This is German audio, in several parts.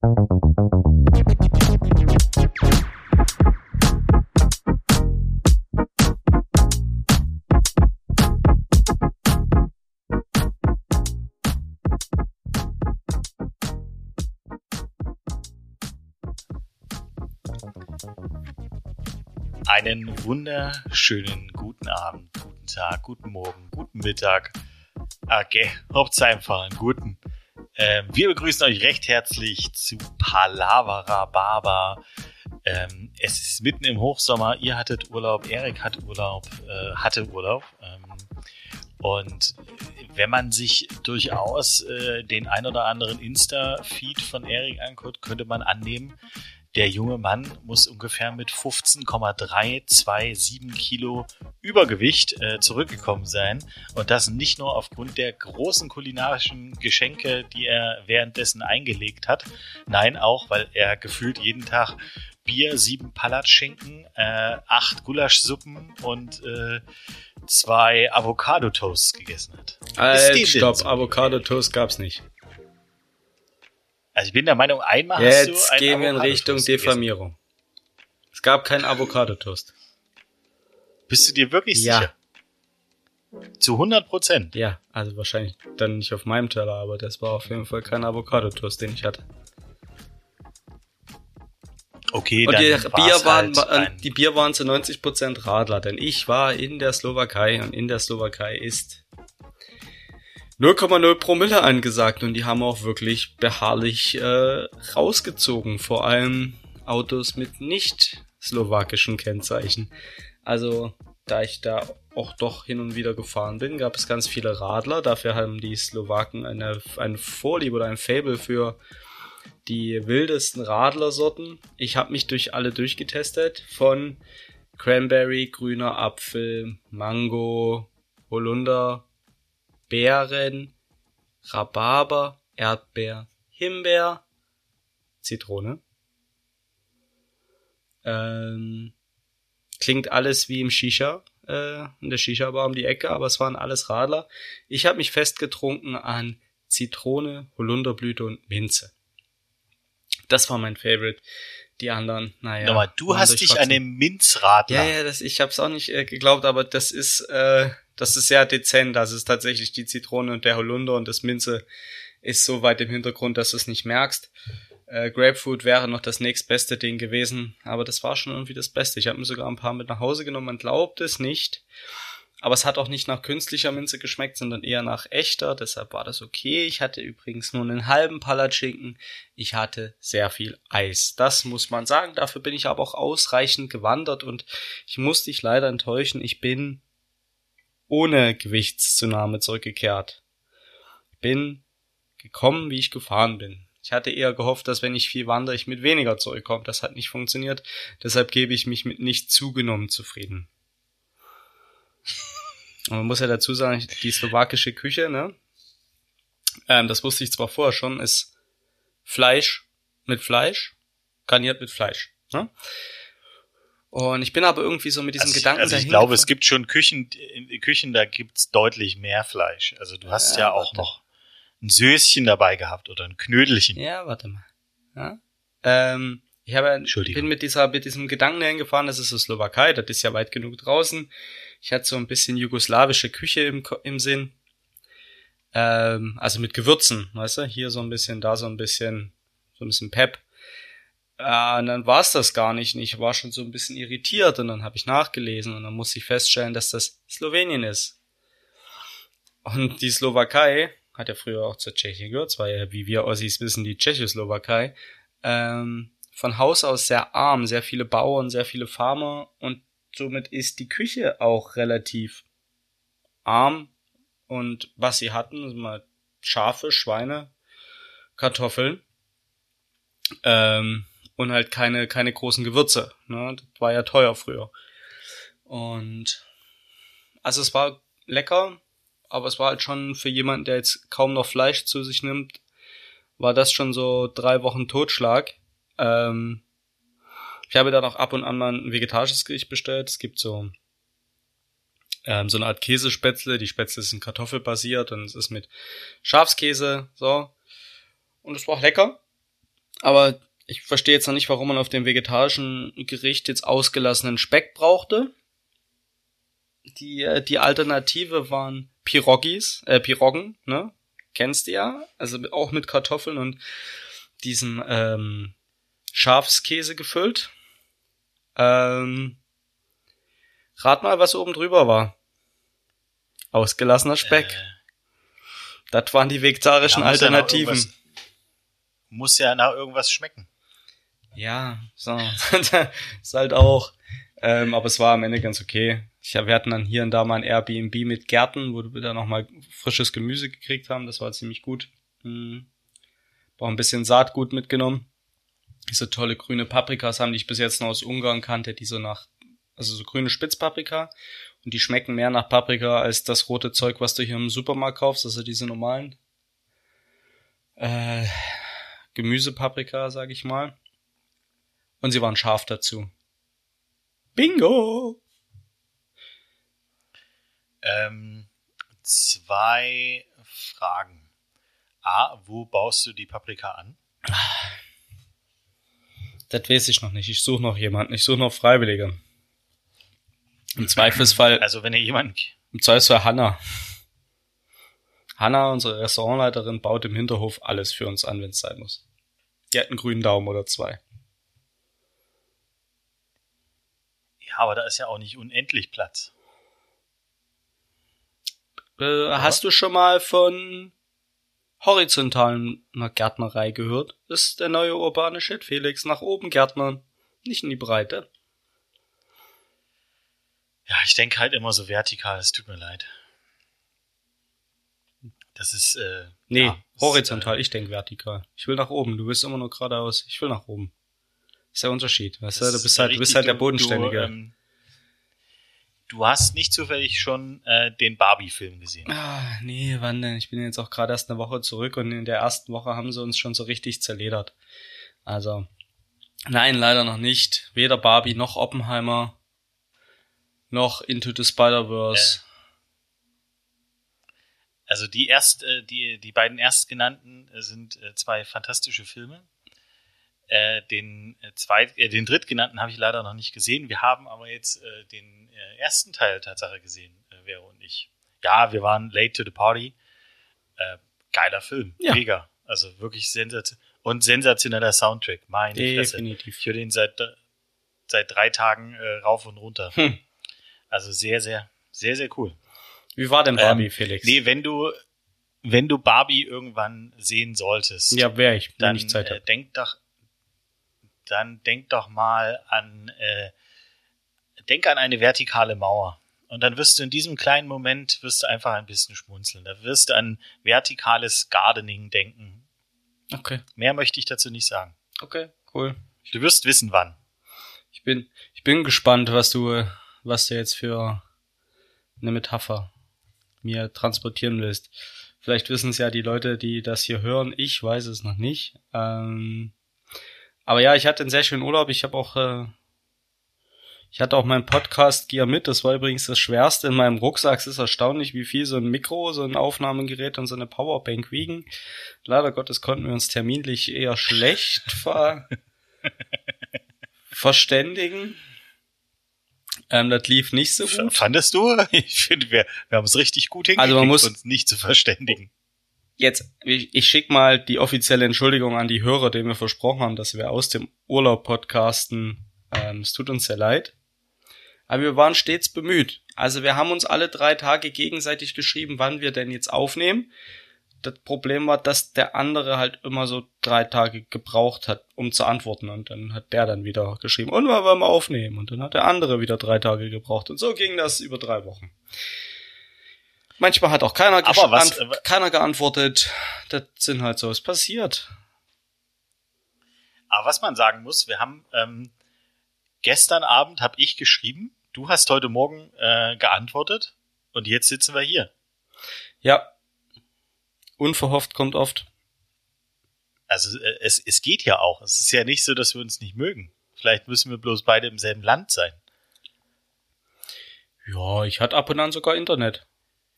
Einen wunderschönen guten Abend, guten Tag, guten Morgen, guten Mittag. Okay, Hauptsache einfach einen guten. Ähm, wir begrüßen euch recht herzlich zu Palavara Baba. Ähm, es ist mitten im Hochsommer. Ihr hattet Urlaub, Erik hat Urlaub, äh, hatte Urlaub. Ähm, und wenn man sich durchaus äh, den ein oder anderen Insta-Feed von Erik anguckt, könnte man annehmen, der junge Mann muss ungefähr mit 15,327 Kilo Übergewicht äh, zurückgekommen sein. Und das nicht nur aufgrund der großen kulinarischen Geschenke, die er währenddessen eingelegt hat. Nein, auch, weil er gefühlt jeden Tag Bier, sieben Palatschinken, äh, acht Gulaschsuppen und äh, zwei Avocado-Toasts gegessen hat. Äh, stopp, Avocado-Toast gab's nicht. Also ich bin der Meinung, einmal Jetzt hast du Jetzt gehen wir in Richtung Diffamierung. Es gab keinen Avocado-Toast. Bist du dir wirklich ja. sicher? Zu 100 Prozent? Ja, also wahrscheinlich dann nicht auf meinem Teller, aber das war auf jeden Fall kein Avocado-Toast, den ich hatte. Okay, Und dann die Bier waren, halt die Bier waren zu 90 Prozent Radler, denn ich war in der Slowakei und in der Slowakei ist 0,0 Promille angesagt und die haben auch wirklich beharrlich äh, rausgezogen. Vor allem Autos mit nicht slowakischen Kennzeichen. Also, da ich da auch doch hin und wieder gefahren bin, gab es ganz viele Radler. Dafür haben die Slowaken eine, eine Vorliebe oder ein Fable für die wildesten Radlersorten. Ich habe mich durch alle durchgetestet. Von Cranberry, grüner Apfel, Mango, Holunder, Beeren, Rhabarber, Erdbeer, Himbeer, Zitrone. Ähm, klingt alles wie im Shisha, äh, in der Shisha-Bar um die Ecke, aber es waren alles Radler. Ich habe mich festgetrunken an Zitrone, Holunderblüte und Minze. Das war mein Favorite. Die anderen, naja. Nochmal, du hast dich an dem Minzradler. Ja, ja, das, ich habe es auch nicht äh, geglaubt, aber das ist, äh, das ist sehr dezent. Das ist tatsächlich die Zitrone und der Holunder und das Minze ist so weit im Hintergrund, dass du es nicht merkst. Äh, Grapefruit wäre noch das nächstbeste Ding gewesen, aber das war schon irgendwie das Beste. Ich habe mir sogar ein paar mit nach Hause genommen, man glaubt es nicht. Aber es hat auch nicht nach künstlicher Minze geschmeckt, sondern eher nach echter. Deshalb war das okay. Ich hatte übrigens nur einen halben Palatschinken. Ich hatte sehr viel Eis. Das muss man sagen. Dafür bin ich aber auch ausreichend gewandert und ich muss dich leider enttäuschen. Ich bin ohne Gewichtszunahme zurückgekehrt. Bin gekommen, wie ich gefahren bin. Ich hatte eher gehofft, dass wenn ich viel wandere, ich mit weniger zurückkomme. Das hat nicht funktioniert. Deshalb gebe ich mich mit nicht zugenommen zufrieden. Und man muss ja dazu sagen, die slowakische Küche, ne? Ähm, das wusste ich zwar vorher schon, ist Fleisch mit Fleisch, garniert mit Fleisch. Ne? Und ich bin aber irgendwie so mit diesem also Gedanken ich, also ich glaube, es gibt schon Küchen, Küchen, da gibt's deutlich mehr Fleisch. Also du hast ja, ja auch noch ein Söschen dabei gehabt oder ein Knödelchen. Ja, warte mal. Ja? Ähm, ich habe, bin mit dieser, mit diesem Gedanken hingefahren, das ist so Slowakei, das ist ja weit genug draußen. Ich hatte so ein bisschen jugoslawische Küche im, im Sinn. Ähm, also mit Gewürzen, weißt du? Hier so ein bisschen, da so ein bisschen, so ein bisschen Pep. Äh, und dann war es das gar nicht. Und ich war schon so ein bisschen irritiert. Und dann habe ich nachgelesen. Und dann musste ich feststellen, dass das Slowenien ist. Und die Slowakei hat ja früher auch zur Tschechien gehört, zwar ja, wie wir Ossis wissen, die Tschechoslowakei, ähm, von Haus aus sehr arm, sehr viele Bauern, sehr viele Farmer. Und somit ist die Küche auch relativ arm. Und was sie hatten, mal Schafe, Schweine, Kartoffeln. Ähm, und halt keine keine großen Gewürze. Ne? Das war ja teuer früher. Und also es war lecker, aber es war halt schon für jemanden, der jetzt kaum noch Fleisch zu sich nimmt, war das schon so drei Wochen Totschlag. Ähm, ich habe da noch ab und an mal ein vegetarisches Gericht bestellt. Es gibt so ähm, so eine Art Käsespätzle. Die Spätzle sind kartoffelbasiert und es ist mit Schafskäse so. Und es war auch lecker. Aber ich verstehe jetzt noch nicht, warum man auf dem vegetarischen Gericht jetzt ausgelassenen Speck brauchte. Die, äh, die Alternative waren Pirogis, äh, Piroggen, ne? Kennst du ja? Also auch mit Kartoffeln und diesem ähm, Schafskäse gefüllt. Ähm, rat mal, was oben drüber war. Ausgelassener Speck. Äh, das waren die vegetarischen ja, Alternativen. muss ja nach irgendwas schmecken. Ja, so. ist halt auch. Ähm, aber es war am Ende ganz okay. Ich, wir hatten dann hier und da mal ein Airbnb mit Gärten, wo wir dann nochmal frisches Gemüse gekriegt haben. Das war ziemlich gut. Hm. Auch ein bisschen Saatgut mitgenommen. Diese tolle grüne Paprikas haben, die ich bis jetzt noch aus Ungarn kannte, die so nach, also so grüne Spitzpaprika. Und die schmecken mehr nach Paprika als das rote Zeug, was du hier im Supermarkt kaufst, also diese normalen äh, Gemüsepaprika, sag ich mal. Und sie waren scharf dazu. Bingo! Ähm, zwei Fragen. A, wo baust du die Paprika an? Das weiß ich noch nicht. Ich suche noch jemanden. Ich suche noch Freiwillige. Im Zweifelsfall. Also wenn ihr jemanden. Im Zweifelsfall Hanna. Hanna, unsere Restaurantleiterin, baut im Hinterhof alles für uns an, wenn es sein muss. Die hat einen grünen Daumen oder zwei. Aber da ist ja auch nicht unendlich Platz. Äh, hast du schon mal von horizontalen Gärtnerei gehört? Das ist der neue urbane Shit, Felix. Nach oben Gärtnern, nicht in die Breite. Ja, ich denke halt immer so vertikal, es tut mir leid. Das ist, äh. Nee, ja, horizontal, ist, äh, ich denke vertikal. Ich will nach oben, du bist immer nur geradeaus, ich will nach oben. Ist der Unterschied, weißt du? Du bist halt, du bist halt der Bodenständige. Du, ähm, Du hast nicht zufällig schon äh, den Barbie-Film gesehen. Ah, nee, wann denn? Ich bin jetzt auch gerade erst eine Woche zurück und in der ersten Woche haben sie uns schon so richtig zerledert. Also, nein, leider noch nicht. Weder Barbie noch Oppenheimer noch Into the Spider-Verse. Äh, also die erst, äh, die, die beiden erstgenannten äh, sind äh, zwei fantastische Filme. Äh, den äh, zweit, äh, den drittgenannten habe ich leider noch nicht gesehen. Wir haben aber jetzt äh, den äh, ersten Teil Tatsache gesehen, Vero und ich. Ja, wir waren late to the party. Geiler Film, ja. mega. Also wirklich sensationell und sensationeller Soundtrack. Meine Definitiv. Fresse. Ich höre den seit seit drei Tagen rauf und runter. Hm. Also sehr, sehr, sehr, sehr cool. Wie war denn Barbie, ähm, Felix? Nee, wenn du wenn du Barbie irgendwann sehen solltest, ja, wäre ich, dann ich Zeit äh, denk doch dann denk doch mal an, äh, denk an eine vertikale Mauer. Und dann wirst du in diesem kleinen Moment, wirst du einfach ein bisschen schmunzeln. Da wirst du an vertikales Gardening denken. Okay. Mehr möchte ich dazu nicht sagen. Okay, cool. Du wirst wissen, wann. Ich bin, ich bin gespannt, was du, was du jetzt für eine Metapher mir transportieren willst. Vielleicht wissen es ja die Leute, die das hier hören. Ich weiß es noch nicht. Ähm, aber ja, ich hatte einen sehr schönen Urlaub. Ich habe auch, äh, ich hatte auch mein Podcast Gear mit. Das war übrigens das Schwerste in meinem Rucksack. Es ist erstaunlich, wie viel so ein Mikro, so ein Aufnahmegerät und so eine Powerbank wiegen. Leider Gottes konnten wir uns terminlich eher schlecht ver verständigen. Ähm, das lief nicht so gut. Fandest du? Ich finde, wir, wir haben es richtig gut hingekriegt, also man muss, uns nicht zu verständigen jetzt, ich, ich schicke mal die offizielle Entschuldigung an die Hörer, denen wir versprochen haben, dass wir aus dem Urlaub podcasten. Ähm, es tut uns sehr leid. Aber wir waren stets bemüht. Also wir haben uns alle drei Tage gegenseitig geschrieben, wann wir denn jetzt aufnehmen. Das Problem war, dass der andere halt immer so drei Tage gebraucht hat, um zu antworten. Und dann hat der dann wieder geschrieben, und wir wollen wir aufnehmen. Und dann hat der andere wieder drei Tage gebraucht. Und so ging das über drei Wochen. Manchmal hat auch keiner, Aber was, äh, keiner geantwortet. Das sind halt so, es passiert. Aber was man sagen muss, wir haben ähm, gestern Abend habe ich geschrieben, du hast heute Morgen äh, geantwortet und jetzt sitzen wir hier. Ja. Unverhofft kommt oft. Also äh, es, es geht ja auch. Es ist ja nicht so, dass wir uns nicht mögen. Vielleicht müssen wir bloß beide im selben Land sein. Ja, ich hatte ab und an sogar Internet.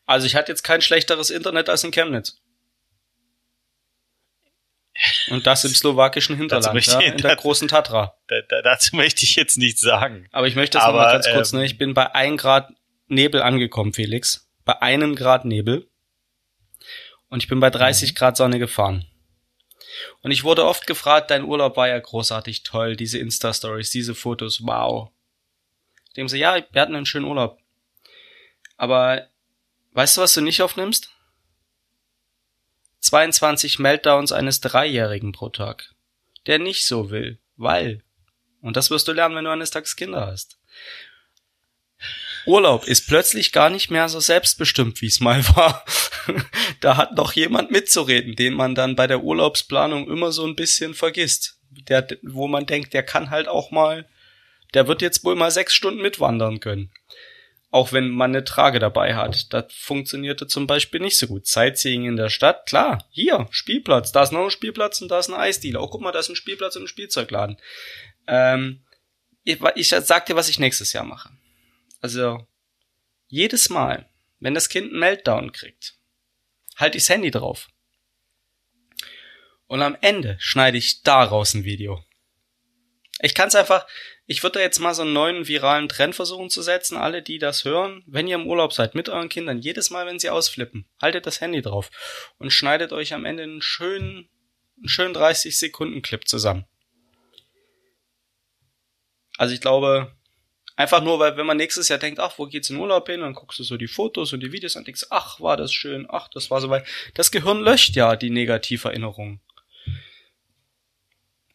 Also ich hatte jetzt kein schlechteres Internet als in Chemnitz. Und das im slowakischen Hinterland, ja, in der großen Tatra. Da, da, dazu möchte ich jetzt nichts sagen. Aber ich möchte das nochmal ganz kurz, ähm, ne? Ich bin bei ein Grad Nebel angekommen, Felix. Bei einem Grad Nebel. Und ich bin bei 30 mhm. Grad Sonne gefahren. Und ich wurde oft gefragt, dein Urlaub war ja großartig toll, diese Insta-Stories, diese Fotos, wow. Dem so, ja, wir hatten einen schönen Urlaub. Aber weißt du, was du nicht aufnimmst? 22 Meltdowns eines Dreijährigen pro Tag, der nicht so will, weil. Und das wirst du lernen, wenn du eines Tages Kinder hast. Urlaub ist plötzlich gar nicht mehr so selbstbestimmt, wie es mal war. da hat noch jemand mitzureden, den man dann bei der Urlaubsplanung immer so ein bisschen vergisst. Der, wo man denkt, der kann halt auch mal, der wird jetzt wohl mal sechs Stunden mitwandern können. Auch wenn man eine Trage dabei hat. Das funktionierte zum Beispiel nicht so gut. Sightseeing in der Stadt, klar, hier, Spielplatz, da ist noch ein Spielplatz und da ist ein Eisdealer. Oh, guck mal, da ist ein Spielplatz und ein Spielzeugladen. Ähm, ich, ich sag dir, was ich nächstes Jahr mache. Also, jedes Mal, wenn das Kind einen Meltdown kriegt, halte ich das Handy drauf. Und am Ende schneide ich daraus ein Video. Ich kann es einfach, ich würde da jetzt mal so einen neuen viralen Trend versuchen zu setzen. Alle, die das hören, wenn ihr im Urlaub seid mit euren Kindern, jedes Mal, wenn sie ausflippen, haltet das Handy drauf und schneidet euch am Ende einen schönen, einen schönen 30 Sekunden Clip zusammen. Also ich glaube, einfach nur, weil wenn man nächstes Jahr denkt, ach, wo geht's in Urlaub hin, dann guckst du so die Fotos und die Videos und denkst, ach, war das schön, ach, das war so weit. Das Gehirn löscht ja die Negativerinnerungen.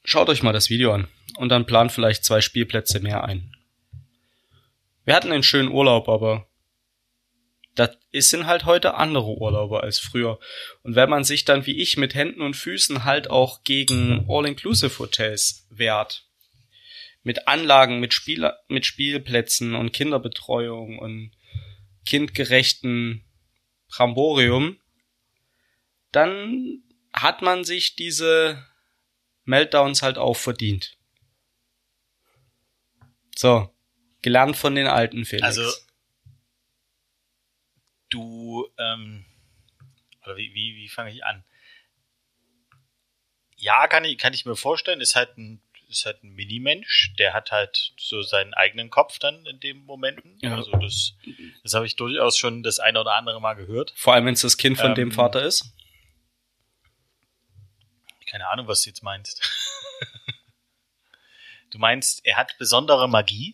Schaut euch mal das Video an und dann plant vielleicht zwei Spielplätze mehr ein. Wir hatten einen schönen Urlaub, aber das sind halt heute andere Urlaube als früher. Und wenn man sich dann wie ich mit Händen und Füßen halt auch gegen All-Inclusive-Hotels wehrt, mit Anlagen, mit, Spiel mit Spielplätzen und Kinderbetreuung und kindgerechten Bramborium, dann hat man sich diese Meltdowns halt auch verdient. So, gelernt von den alten Felix. Also du, ähm, oder wie, wie, wie fange ich an? Ja, kann ich, kann ich mir vorstellen, ist halt ein, ist halt ein Minimensch, der hat halt so seinen eigenen Kopf dann in dem Momenten. Ja. Also das, das habe ich durchaus schon das eine oder andere Mal gehört. Vor allem, wenn es das Kind von ähm, dem Vater ist keine Ahnung, was du jetzt meinst. du meinst, er hat besondere Magie?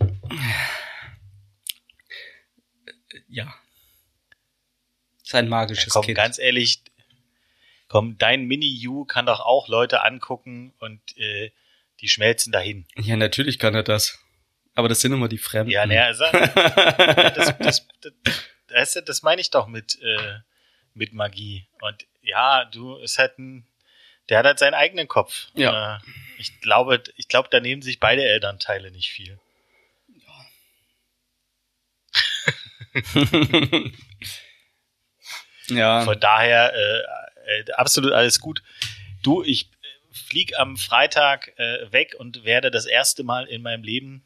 Ja. Sein magisches ja, komm, Kind. Ganz ehrlich, komm, dein Mini-You kann doch auch Leute angucken und äh, die schmelzen dahin. Ja, natürlich kann er das. Aber das sind immer die Fremden. Ja, naja, also, das, das, das, das, meine ich doch mit, äh, mit Magie. Und ja, du, ist halt ein der hat halt seinen eigenen Kopf. Ja. Äh, ich glaube, ich glaube, da nehmen sich beide Elternteile nicht viel. Ja. ja. Von daher äh, äh, absolut alles gut. Du, ich äh, flieg am Freitag äh, weg und werde das erste Mal in meinem Leben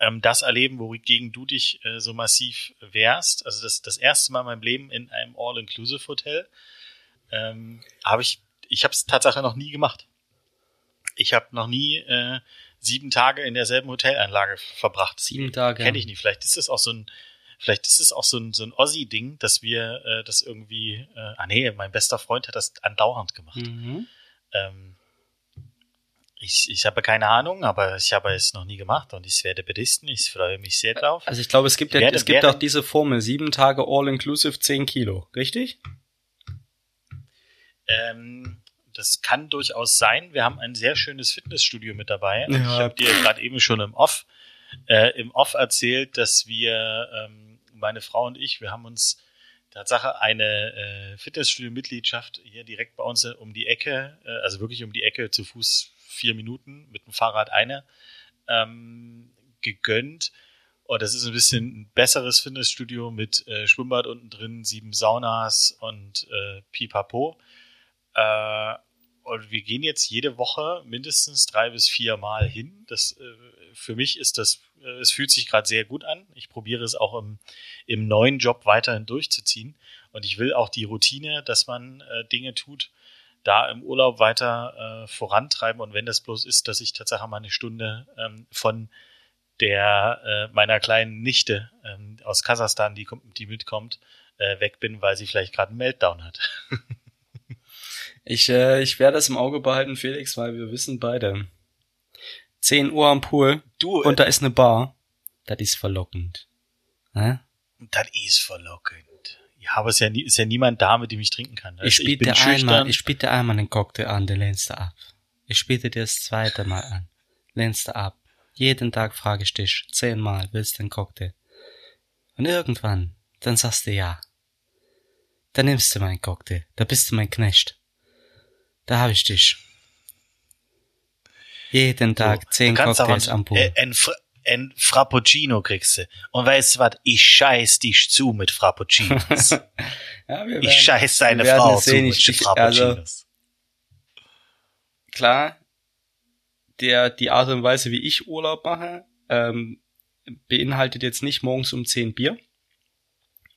ähm, das erleben, wogegen du dich äh, so massiv wehrst. Also das, das erste Mal in meinem Leben in einem All-Inclusive-Hotel. Ähm, habe ich ich habe es tatsächlich noch nie gemacht. Ich habe noch nie äh, sieben Tage in derselben Hotelanlage verbracht. Sieben Tage. Kenne ich nicht. Vielleicht ist es auch so ein, vielleicht ist es auch so ein, so ein Ossi-Ding, dass wir äh, das irgendwie, äh, ah nee, mein bester Freund hat das andauernd gemacht. Mhm. Ähm, ich, ich habe keine Ahnung, aber ich habe es noch nie gemacht und ich werde berichten. Ich freue mich sehr drauf. Also ich glaube, es gibt ja, werde, es gibt werde, auch diese Formel, sieben Tage all-inclusive, zehn Kilo, richtig? Ähm, das kann durchaus sein. Wir haben ein sehr schönes Fitnessstudio mit dabei. Ja. Ich habe dir gerade eben schon im Off, äh, im Off erzählt, dass wir, ähm, meine Frau und ich, wir haben uns Tatsache eine äh, Fitnessstudio-Mitgliedschaft hier direkt bei uns um die Ecke, äh, also wirklich um die Ecke zu Fuß vier Minuten, mit dem Fahrrad eine, ähm, gegönnt. Und das ist ein bisschen ein besseres Fitnessstudio mit äh, Schwimmbad unten drin, sieben Saunas und äh, Pipapo. Äh, und wir gehen jetzt jede Woche mindestens drei bis vier Mal hin. Das äh, für mich ist das, äh, es fühlt sich gerade sehr gut an. Ich probiere es auch im, im neuen Job weiterhin durchzuziehen. Und ich will auch die Routine, dass man äh, Dinge tut, da im Urlaub weiter äh, vorantreiben und wenn das bloß ist, dass ich tatsächlich mal eine Stunde ähm, von der äh, meiner kleinen Nichte ähm, aus Kasachstan, die, die mitkommt, äh, weg bin, weil sie vielleicht gerade einen Meltdown hat. ich äh, ich werde das im Auge behalten, Felix, weil wir wissen beide. 10 Uhr am Pool du, und da ist eine Bar. Das ist verlockend. Hä? Das ist verlockend. Ja, aber es ist ja, nie, ist ja niemand da, mit dem ich trinken kann. Also ich biete einmal, ich biete einmal einen Cocktail an, der lehnst du ab. Ich biete dir das zweite Mal an. Lehnst du ab. Jeden Tag frage ich dich zehnmal, willst du einen Cocktail? Und irgendwann, dann sagst du ja. Dann nimmst du meinen Cocktail. Da bist du mein Knecht. Da hab ich dich. Jeden Tag so, zehn Cocktails am Pool. Äh, ein, ein Frappuccino kriegst du. Und weißt du was? Ich scheiß dich zu mit Frappuccinos. ja, werden, ich scheiß deine Frau zu mit ich, Frappuccinos. Also, klar, der, die Art und Weise, wie ich Urlaub mache, ähm, beinhaltet jetzt nicht morgens um 10 Bier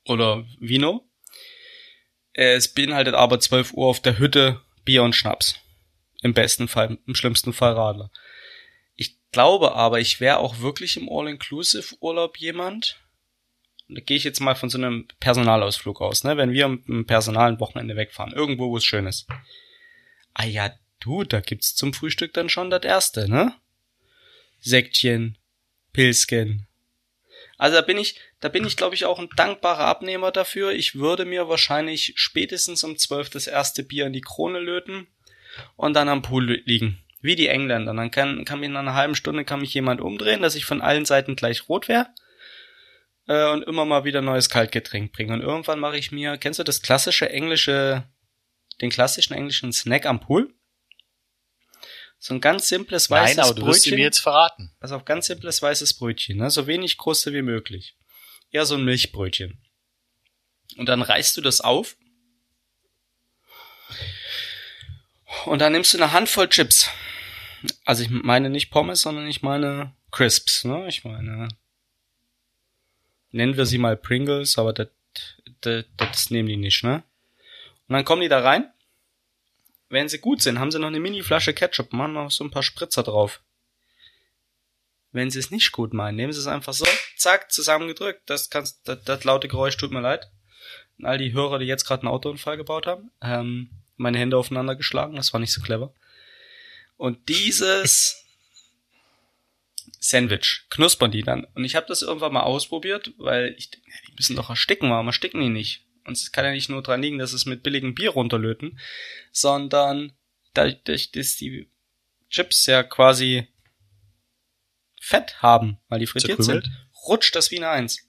oder Vino. Es beinhaltet aber 12 Uhr auf der Hütte Bier und Schnaps. Im besten Fall, im schlimmsten Fall Radler glaube aber, ich wäre auch wirklich im All-Inclusive-Urlaub jemand. Da gehe ich jetzt mal von so einem Personalausflug aus, ne? Wenn wir im Personal ein Wochenende wegfahren, irgendwo, wo es schön ist. Ah ja, du, da gibt's zum Frühstück dann schon das erste, ne? Sektchen, Pilzchen. Also da bin ich, da bin ich, glaube ich, auch ein dankbarer Abnehmer dafür. Ich würde mir wahrscheinlich spätestens um zwölf das erste Bier in die Krone löten und dann am Pool liegen. Wie die Engländer. Dann kann, kann mich in einer halben Stunde kann mich jemand umdrehen, dass ich von allen Seiten gleich rot wäre. Äh, und immer mal wieder neues Kaltgetränk bringen. Und irgendwann mache ich mir, kennst du das klassische englische, den klassischen englischen Snack am Pool? So ein ganz simples weißes Nein, aber du Brötchen. mir jetzt verraten. Also auf ganz simples weißes Brötchen, ne? So wenig Kruste wie möglich. Eher so ein Milchbrötchen. Und dann reißt du das auf Und dann nimmst du eine Handvoll Chips. Also ich meine nicht Pommes, sondern ich meine Crisps, ne? Ich meine, nennen wir sie mal Pringles, aber das, das, das nehmen die nicht, ne? Und dann kommen die da rein. Wenn sie gut sind, haben sie noch eine Mini-Flasche Ketchup, machen noch so ein paar Spritzer drauf. Wenn sie es nicht gut meinen, nehmen sie es einfach so, zack, zusammengedrückt. Das, kannst, das, das laute Geräusch tut mir leid. Und all die Hörer, die jetzt gerade einen Autounfall gebaut haben. Ähm, meine Hände aufeinander geschlagen, das war nicht so clever. Und dieses Sandwich knuspern die dann. Und ich habe das irgendwann mal ausprobiert, weil ich denke, die müssen doch ersticken, warum ersticken die nicht? Und es kann ja nicht nur dran liegen, dass es mit billigem Bier runterlöten, sondern dadurch, dass die Chips ja quasi Fett haben, weil die frittiert sind, rutscht das wie eine Eins.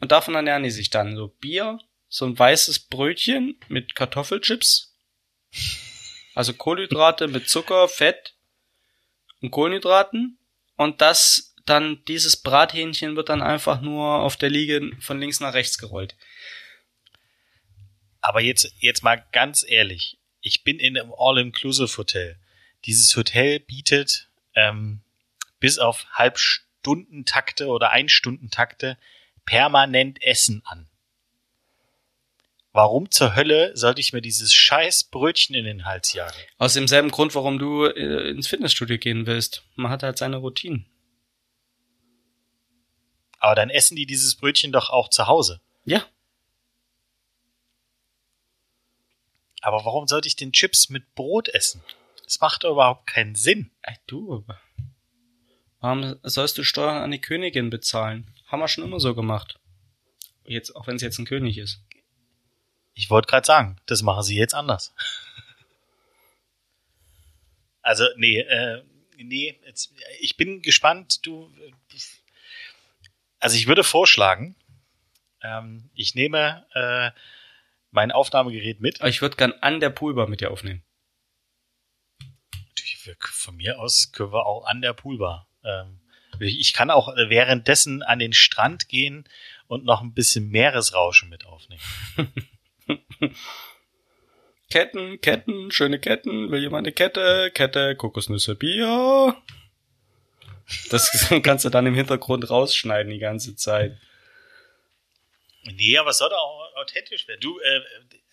Und davon ernähren die sich dann. So Bier, so ein weißes Brötchen mit Kartoffelchips also Kohlenhydrate mit Zucker, Fett und Kohlenhydraten. Und das dann, dieses Brathähnchen wird dann einfach nur auf der Liege von links nach rechts gerollt. Aber jetzt, jetzt mal ganz ehrlich. Ich bin in einem All-Inclusive-Hotel. Dieses Hotel bietet ähm, bis auf Halbstundentakte oder Einstundentakte permanent Essen an. Warum zur Hölle sollte ich mir dieses scheiß Brötchen in den Hals jagen? Aus demselben Grund, warum du äh, ins Fitnessstudio gehen willst. Man hat halt seine Routinen. Aber dann essen die dieses Brötchen doch auch zu Hause. Ja. Aber warum sollte ich den Chips mit Brot essen? Das macht doch überhaupt keinen Sinn. Ey, du. Warum sollst du Steuern an die Königin bezahlen? Haben wir schon immer so gemacht. Jetzt, auch wenn es jetzt ein König ist. Ich wollte gerade sagen, das machen sie jetzt anders. also, nee, äh, nee, jetzt, ich bin gespannt, du. Also ich würde vorschlagen, ähm, ich nehme äh, mein Aufnahmegerät mit. Aber ich würde gern an der Poolbar mit dir aufnehmen. Von mir aus können wir auch an der Poolbar. Ähm, ich kann auch währenddessen an den Strand gehen und noch ein bisschen Meeresrauschen mit aufnehmen. Ketten, Ketten, schöne Ketten. Will jemand eine Kette? Kette, Kokosnüsse, Bier. Das kannst du dann im Hintergrund rausschneiden die ganze Zeit. Nee, aber es soll doch auch authentisch werden. Du, äh,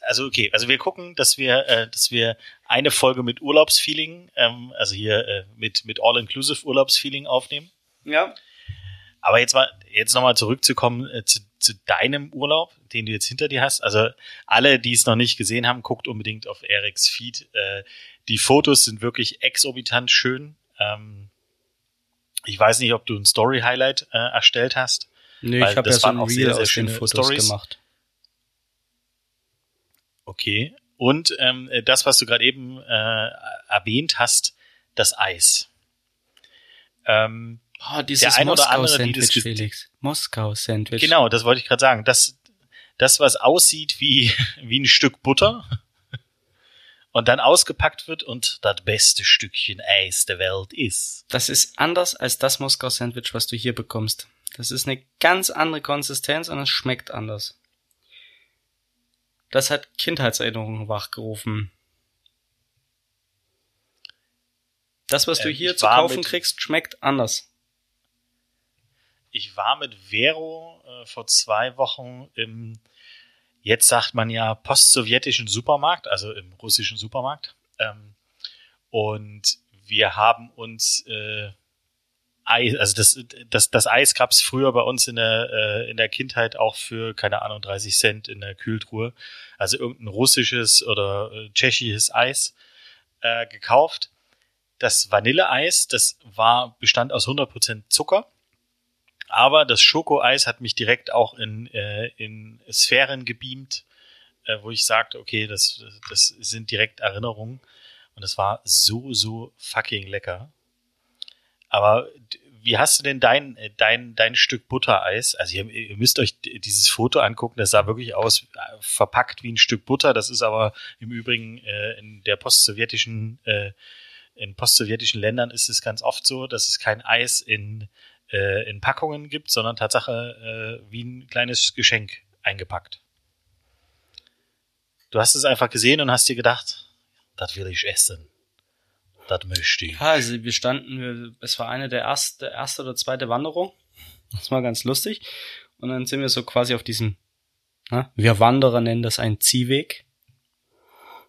also okay, also wir gucken, dass wir, äh, dass wir eine Folge mit Urlaubsfeeling, ähm, also hier äh, mit mit All-Inclusive Urlaubsfeeling aufnehmen. Ja. Aber jetzt mal, jetzt nochmal zurückzukommen äh, zu, zu deinem Urlaub, den du jetzt hinter dir hast. Also alle, die es noch nicht gesehen haben, guckt unbedingt auf Erics Feed. Äh, die Fotos sind wirklich exorbitant schön. Ähm, ich weiß nicht, ob du ein Story-Highlight äh, erstellt hast. Nee, ich habe ja so ein Reel sehr, sehr aus den Fotos Stories. gemacht. Okay. Und ähm, das, was du gerade eben äh, erwähnt hast, das Eis. Ähm, oh, dieses Moskau-Sandwich, Felix. Moskau-Sandwich. Genau, das wollte ich gerade sagen. Das, das, was aussieht wie, wie ein Stück Butter und dann ausgepackt wird und das beste Stückchen Eis der Welt ist. Das ist anders als das Moskau-Sandwich, was du hier bekommst. Das ist eine ganz andere Konsistenz und es schmeckt anders. Das hat Kindheitserinnerungen wachgerufen. Das, was du ähm, hier zu kaufen mit, kriegst, schmeckt anders. Ich war mit Vero äh, vor zwei Wochen im, jetzt sagt man ja, postsowjetischen Supermarkt, also im russischen Supermarkt. Ähm, und wir haben uns äh, Eis, also das, das, das Eis gab's früher bei uns in der, äh, in der Kindheit auch für, keine Ahnung, 30 Cent in der Kühltruhe. Also irgendein russisches oder äh, tschechisches Eis äh, gekauft. Das Vanilleeis, das war, bestand aus 100% Zucker. Aber das Schokoeis hat mich direkt auch in, äh, in Sphären gebeamt, äh, wo ich sagte, okay, das, das sind direkt Erinnerungen. Und es war so, so fucking lecker. Aber wie hast du denn dein, dein, dein Stück Buttereis? Also ihr, ihr müsst euch dieses Foto angucken, das sah wirklich aus, äh, verpackt wie ein Stück Butter. Das ist aber im Übrigen äh, in der postsowjetischen, äh, in postsowjetischen Ländern ist es ganz oft so, dass es kein Eis in, äh, in Packungen gibt, sondern Tatsache äh, wie ein kleines Geschenk eingepackt. Du hast es einfach gesehen und hast dir gedacht, das will ich essen. Das möchte ich. Also wir standen, es war eine der erste, erste oder zweite Wanderung. Das war ganz lustig. Und dann sind wir so quasi auf diesem, na, wir Wanderer nennen das ein Ziehweg.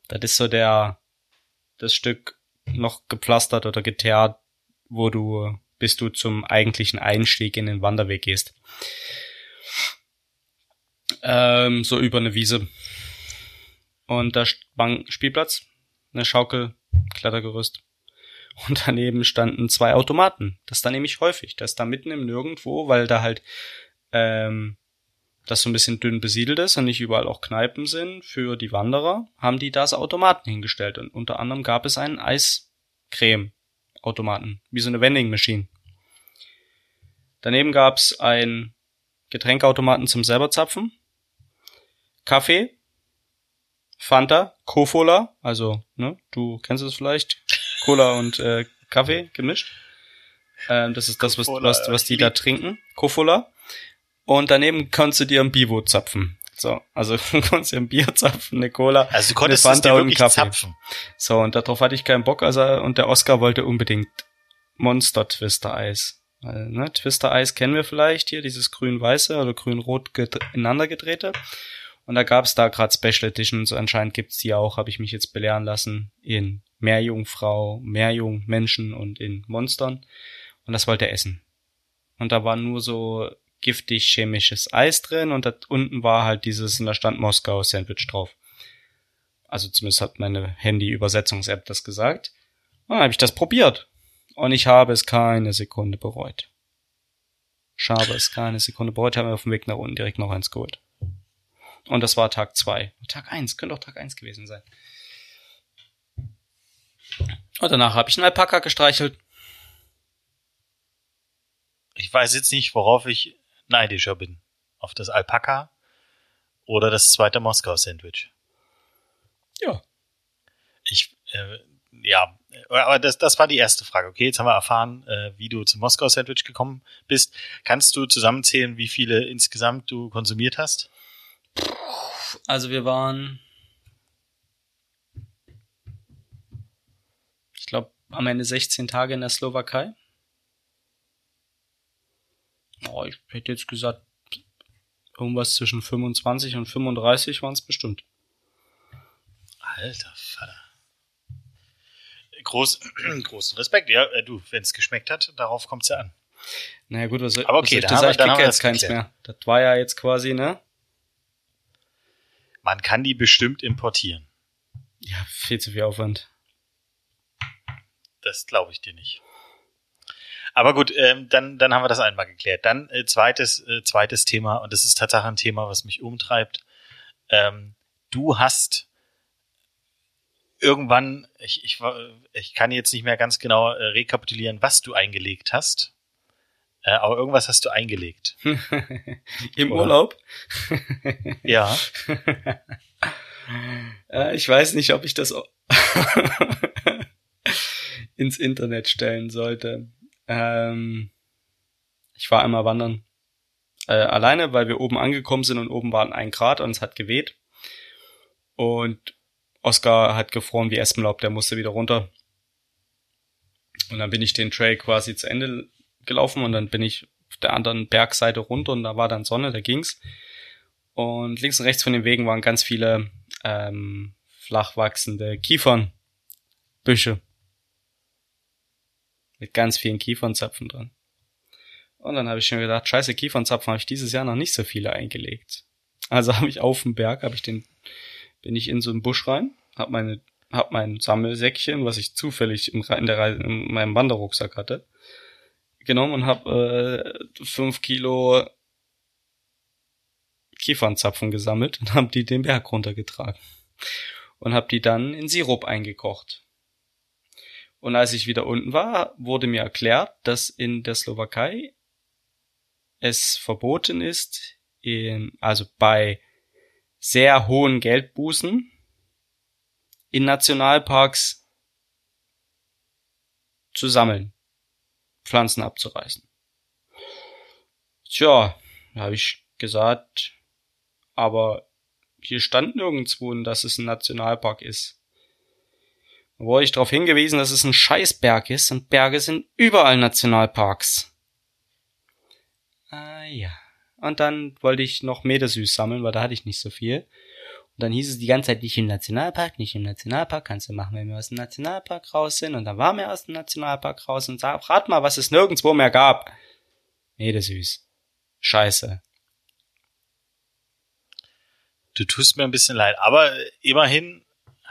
Das ist so der, das Stück noch gepflastert oder geteert, wo du, bis du zum eigentlichen Einstieg in den Wanderweg gehst. Ähm, so über eine Wiese. Und da ein Spielplatz, eine Schaukel, Klettergerüst. Und daneben standen zwei Automaten. Das da nämlich häufig. Das da mitten im Nirgendwo, weil da halt ähm, das so ein bisschen dünn besiedelt ist und nicht überall auch Kneipen sind für die Wanderer, haben die da so Automaten hingestellt. Und unter anderem gab es einen Eiscreme-Automaten, wie so eine Vending Machine. Daneben gab es einen Getränkautomaten zum selber zapfen, Kaffee, Fanta, Cofola, also, ne, du kennst es vielleicht, Cola und äh, Kaffee gemischt. Ähm, das ist das, was, was, was die da trinken. Cofola. Und daneben kannst du dir ein Bivo zapfen. So, also du konntest dir ein Bier zapfen, eine Cola, also du konntest eine Fanta und einen Kaffee. Zapfen. So, und darauf hatte ich keinen Bock, also und der Oscar wollte unbedingt Monster Twister Eis. Weil, ne, Twister Eis kennen wir vielleicht hier, dieses grün-weiße oder grün-rot ineinander gedrehte. Und da gab's da gerade Special Editions, anscheinend gibt's die auch, habe ich mich jetzt belehren lassen, in Meerjungfrau, Meerjungmenschen und in Monstern. Und das wollte er essen. Und da war nur so giftig chemisches Eis drin und da unten war halt dieses, und da stand Moskau Sandwich drauf. Also zumindest hat meine Handy-Übersetzungs-App das gesagt. Und dann habe ich das probiert. Und ich habe es keine Sekunde bereut. Ich habe es keine Sekunde bereut, habe mir auf dem Weg nach unten direkt noch eins geholt. Und das war Tag zwei. Tag eins, könnte auch Tag eins gewesen sein. Und danach habe ich einen Alpaka gestreichelt. Ich weiß jetzt nicht, worauf ich neidischer bin. Auf das Alpaka oder das zweite Moskau-Sandwich. Ja. Ich, äh, ja, aber das, das war die erste Frage. Okay, jetzt haben wir erfahren, äh, wie du zum Moskau-Sandwich gekommen bist. Kannst du zusammenzählen, wie viele insgesamt du konsumiert hast? Also wir waren ich glaube, am Ende 16 Tage in der Slowakei. Oh, ich hätte jetzt gesagt, irgendwas zwischen 25 und 35 waren es bestimmt. Alter Vater. Groß, großen Respekt. Ja, äh, du, wenn es geschmeckt hat, darauf kommt es ja an. Naja, gut, was, Aber okay, was da dann haben wir jetzt keins mehr. Das war ja jetzt quasi, ne? Man kann die bestimmt importieren. Ja, viel zu viel Aufwand. Das glaube ich dir nicht. Aber gut, ähm, dann, dann haben wir das einmal geklärt. Dann äh, zweites, äh, zweites Thema, und das ist tatsächlich ein Thema, was mich umtreibt. Ähm, du hast irgendwann, ich, ich, ich kann jetzt nicht mehr ganz genau äh, rekapitulieren, was du eingelegt hast. Äh, aber irgendwas hast du eingelegt. Im Oder? Urlaub? ja. äh, ich weiß nicht, ob ich das ins Internet stellen sollte. Ähm, ich war einmal wandern. Äh, alleine, weil wir oben angekommen sind und oben waren ein Grad und es hat geweht. Und Oscar hat gefroren wie Espenlaub, der musste wieder runter. Und dann bin ich den Trail quasi zu Ende gelaufen und dann bin ich auf der anderen Bergseite runter und da war dann Sonne, da ging's. Und links und rechts von den Wegen waren ganz viele ähm, flach wachsende Kiefernbüsche mit ganz vielen Kiefernzapfen dran. Und dann habe ich schon gedacht, scheiße, Kiefernzapfen habe ich dieses Jahr noch nicht so viele eingelegt. Also habe ich auf dem Berg, habe ich den, bin ich in so einen Busch rein, habe meine, hab mein Sammelsäckchen, was ich zufällig im, in, der Reise, in meinem Wanderrucksack hatte, genommen und habe äh, fünf Kilo Kiefernzapfen gesammelt und habe die den Berg runtergetragen und habe die dann in Sirup eingekocht. Und als ich wieder unten war, wurde mir erklärt, dass in der Slowakei es verboten ist, in, also bei sehr hohen Geldbußen in Nationalparks zu sammeln, Pflanzen abzureißen. Tja, habe ich gesagt, aber hier stand nirgendwo, dass es ein Nationalpark ist. Wurde ich darauf hingewiesen, dass es ein Scheißberg ist und Berge sind überall Nationalparks. Ah ja. Und dann wollte ich noch Metersüß sammeln, weil da hatte ich nicht so viel. Und dann hieß es die ganze Zeit nicht im Nationalpark, nicht im Nationalpark, kannst du machen, wenn wir aus dem Nationalpark raus sind. Und dann waren wir aus dem Nationalpark raus und sag, rat mal, was es nirgendwo mehr gab. Metersüß. Scheiße. Du tust mir ein bisschen leid, aber immerhin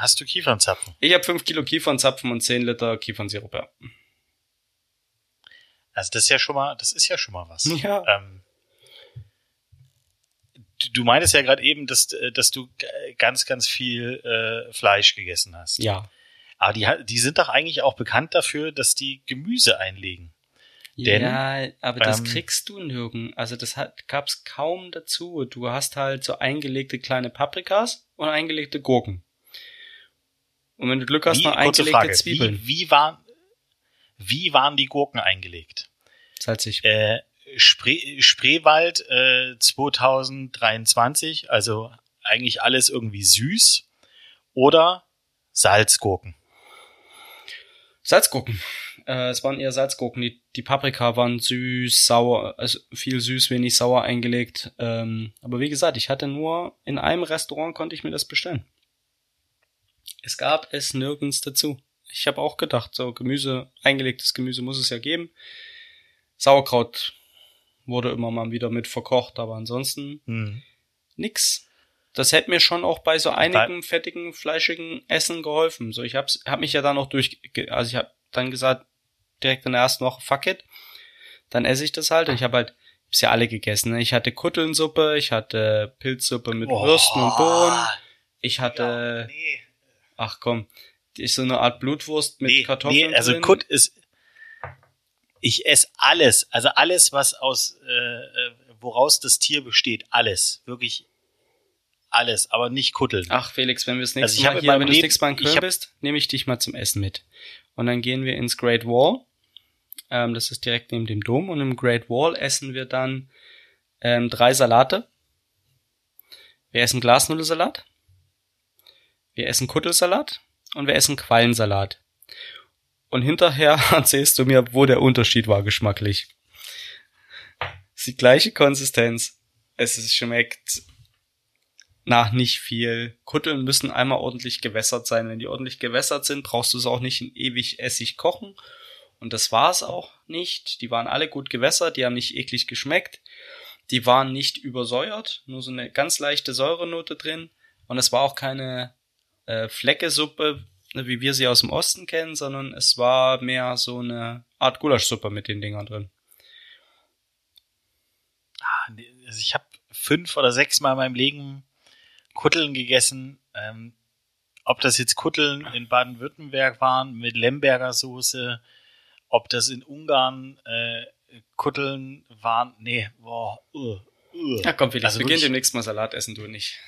Hast du Kiefernzapfen? Ich habe 5 Kilo Kiefernzapfen und 10 Liter Kiefernsirup, ja. Also das ist ja schon mal, das ist ja schon mal was. Ja. Ähm, du meintest ja gerade eben, dass, dass du ganz, ganz viel äh, Fleisch gegessen hast. Ja. Aber die, die sind doch eigentlich auch bekannt dafür, dass die Gemüse einlegen. Denn, ja, aber das ähm, kriegst du nirgends. Also das hat, gab's kaum dazu. Du hast halt so eingelegte kleine Paprikas und eingelegte Gurken. Und wenn du Glück hast, wie, noch eingelegte Frage. Zwiebeln. Wie, wie, war, wie waren die Gurken eingelegt? Salzig. Äh, Spree, Spreewald äh, 2023, also eigentlich alles irgendwie süß. Oder Salzgurken? Salzgurken. Äh, es waren eher Salzgurken. Die, die Paprika waren süß, sauer, also viel süß, wenig sauer eingelegt. Ähm, aber wie gesagt, ich hatte nur in einem Restaurant konnte ich mir das bestellen. Es gab es nirgends dazu. Ich habe auch gedacht, so Gemüse, eingelegtes Gemüse muss es ja geben. Sauerkraut wurde immer mal wieder mit verkocht, aber ansonsten mhm. nix. Das hätte mir schon auch bei so einigen fettigen, fleischigen Essen geholfen. So, ich hab's, hab mich ja dann noch durch, also ich habe dann gesagt, direkt in der ersten Woche, fuck it, dann esse ich das halt. Und ich habe halt, hab's ja alle gegessen. Ne? Ich hatte Kuttelnsuppe, ich hatte Pilzsuppe mit oh, Würsten und Bohnen. Ich hatte, ja, nee. Ach komm, die ist so eine Art Blutwurst mit nee, Kartoffeln. Nee, also drin. Kut ist. Ich esse alles, also alles, was aus, äh, äh, woraus das Tier besteht, alles, wirklich alles, aber nicht Kutteln. Ach Felix, wenn wir das nächste also Mal hier, wenn du das nächste Mal in Köln bist, nehme ich dich mal zum Essen mit. Und dann gehen wir ins Great Wall. Ähm, das ist direkt neben dem Dom. Und im Great Wall essen wir dann ähm, drei Salate. Wir essen Glasnudelsalat. Wir essen Kuttelsalat und wir essen Quallensalat. Und hinterher erzählst du mir, wo der Unterschied war geschmacklich. Es ist die gleiche Konsistenz. Es schmeckt nach nicht viel. Kutteln müssen einmal ordentlich gewässert sein. Wenn die ordentlich gewässert sind, brauchst du es auch nicht in ewig Essig kochen. Und das war es auch nicht. Die waren alle gut gewässert, die haben nicht eklig geschmeckt. Die waren nicht übersäuert, nur so eine ganz leichte Säurenote drin. Und es war auch keine äh, Fleckesuppe, wie wir sie aus dem Osten kennen, sondern es war mehr so eine Art Gulaschsuppe mit den Dingern drin. Ah, also ich habe fünf oder sechs Mal in meinem Leben Kutteln gegessen. Ähm, ob das jetzt Kutteln in Baden-Württemberg waren mit Lemberger Soße, ob das in Ungarn äh, Kutteln waren, nee, boah, uh, uh. Ja, komm, Felix, also wir gehen demnächst mal Salat essen, du nicht.